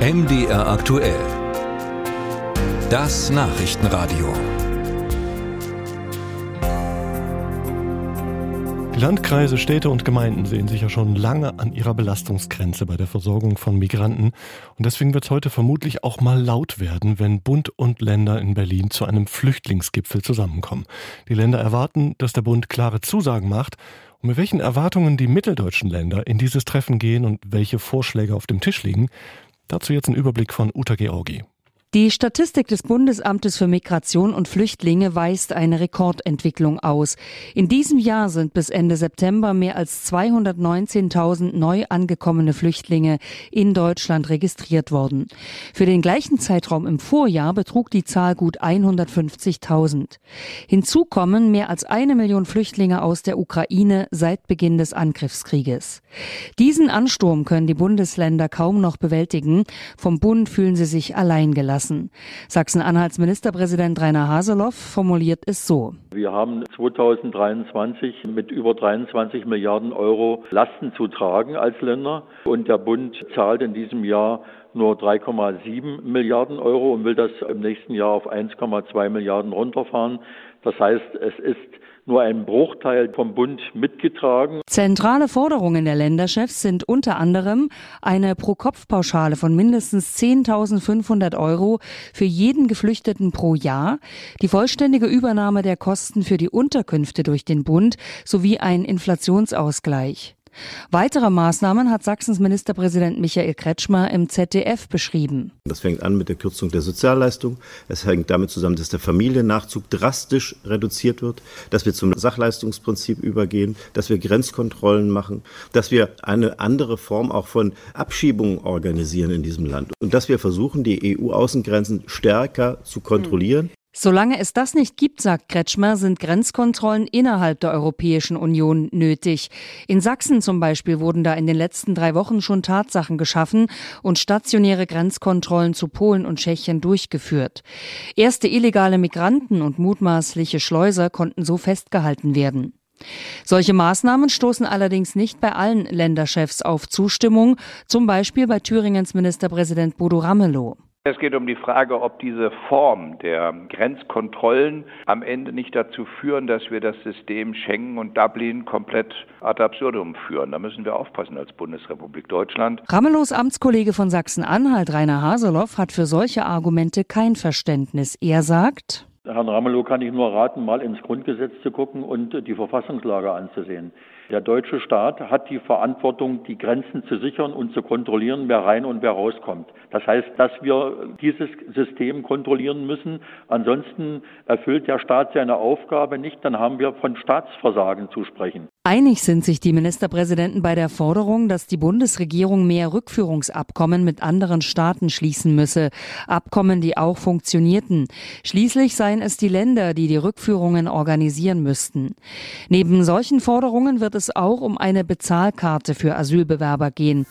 MDR aktuell. Das Nachrichtenradio. Die Landkreise, Städte und Gemeinden sehen sich ja schon lange an ihrer Belastungsgrenze bei der Versorgung von Migranten. Und deswegen wird es heute vermutlich auch mal laut werden, wenn Bund und Länder in Berlin zu einem Flüchtlingsgipfel zusammenkommen. Die Länder erwarten, dass der Bund klare Zusagen macht und mit welchen Erwartungen die mitteldeutschen Länder in dieses Treffen gehen und welche Vorschläge auf dem Tisch liegen, dazu jetzt ein Überblick von Uta Georgi. Die Statistik des Bundesamtes für Migration und Flüchtlinge weist eine Rekordentwicklung aus. In diesem Jahr sind bis Ende September mehr als 219.000 neu angekommene Flüchtlinge in Deutschland registriert worden. Für den gleichen Zeitraum im Vorjahr betrug die Zahl gut 150.000. Hinzu kommen mehr als eine Million Flüchtlinge aus der Ukraine seit Beginn des Angriffskrieges. Diesen Ansturm können die Bundesländer kaum noch bewältigen. Vom Bund fühlen sie sich alleingelassen lassen. Sachsen-Anhalts Ministerpräsident Rainer Haseloff formuliert es so. Wir haben 2023 mit über 23 Milliarden Euro Lasten zu tragen als Länder und der Bund zahlt in diesem Jahr nur 3,7 Milliarden Euro und will das im nächsten Jahr auf 1,2 Milliarden runterfahren. Das heißt, es ist nur ein Bruchteil vom Bund mitgetragen. Zentrale Forderungen der Länderchefs sind unter anderem eine Pro-Kopf-Pauschale von mindestens 10.500 Euro für jeden Geflüchteten pro Jahr, die vollständige Übernahme der Kosten für die Unterkünfte durch den Bund sowie ein Inflationsausgleich. Weitere Maßnahmen hat Sachsens Ministerpräsident Michael Kretschmer im ZDF beschrieben. Das fängt an mit der Kürzung der Sozialleistung. Es hängt damit zusammen, dass der Familiennachzug drastisch reduziert wird, dass wir zum Sachleistungsprinzip übergehen, dass wir Grenzkontrollen machen, dass wir eine andere Form auch von Abschiebungen organisieren in diesem Land und dass wir versuchen, die EU-Außengrenzen stärker zu kontrollieren. Solange es das nicht gibt, sagt Kretschmer, sind Grenzkontrollen innerhalb der Europäischen Union nötig. In Sachsen zum Beispiel wurden da in den letzten drei Wochen schon Tatsachen geschaffen und stationäre Grenzkontrollen zu Polen und Tschechien durchgeführt. Erste illegale Migranten und mutmaßliche Schleuser konnten so festgehalten werden. Solche Maßnahmen stoßen allerdings nicht bei allen Länderchefs auf Zustimmung, zum Beispiel bei Thüringens Ministerpräsident Bodo Ramelow. Es geht um die Frage, ob diese Form der Grenzkontrollen am Ende nicht dazu führen, dass wir das System Schengen und Dublin komplett ad absurdum führen. Da müssen wir aufpassen als Bundesrepublik Deutschland. Ramelows Amtskollege von Sachsen-Anhalt, Rainer Haseloff, hat für solche Argumente kein Verständnis. Er sagt, Herrn Ramelow kann ich nur raten, mal ins Grundgesetz zu gucken und die Verfassungslage anzusehen. Der deutsche Staat hat die Verantwortung, die Grenzen zu sichern und zu kontrollieren, wer rein und wer rauskommt. Das heißt, dass wir dieses System kontrollieren müssen. Ansonsten erfüllt der Staat seine Aufgabe nicht. Dann haben wir von Staatsversagen zu sprechen. Einig sind sich die Ministerpräsidenten bei der Forderung, dass die Bundesregierung mehr Rückführungsabkommen mit anderen Staaten schließen müsse. Abkommen, die auch funktionierten. Schließlich seien es die Länder, die die Rückführungen organisieren müssten. Neben solchen Forderungen wird es auch um eine Bezahlkarte für Asylbewerber gehen.